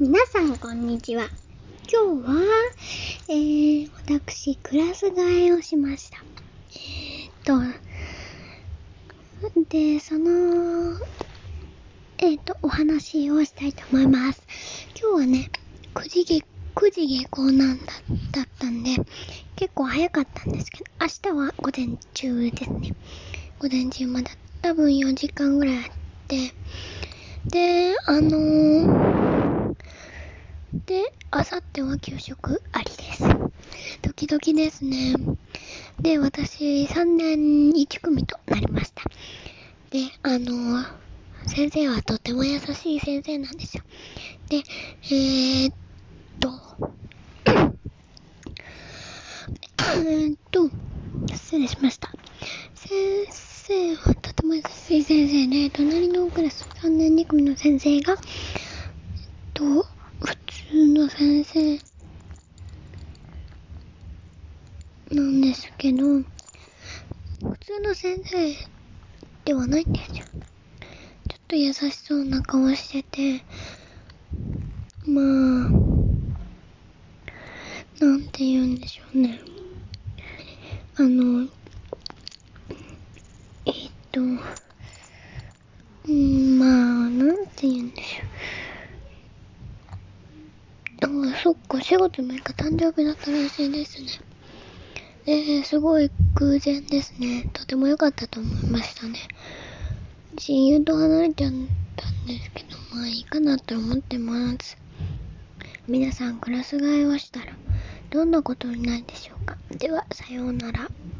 皆さんこんにちは。今日は、えー、私、クラス替えをしました。えー、っと、で、その、えー、っと、お話をしたいと思います。今日はね、9時下、9時下校なんだ、だったんで、結構早かったんですけど、明日は午前中ですね。午前中まだ多分4時間ぐらいあって、で、あのー、で、あさっては給食？ありです。ドキドキですね。で、私、3年1組となりました。で、あの、先生はとても優しい先生なんですよ。で、えー、っと、えっと、失礼しました。先生はとても優しい先生で、隣のクラス3年2組の先生が、えっと、普通の先生なんですけど、普通の先生ではないんですよ。ちょっと優しそうな顔してて、まあ、なんて言うんでしょうね。あの、えっと、う、んて言うんでしょう。ああ、そっか、4月6日誕生日だったらしいですね。えー、すごい偶然ですね。とても良かったと思いましたね。親友と離れちゃったんですけど、まあいいかなと思ってます。皆さんクラス替えをしたら、どんなことになるでしょうか。では、さようなら。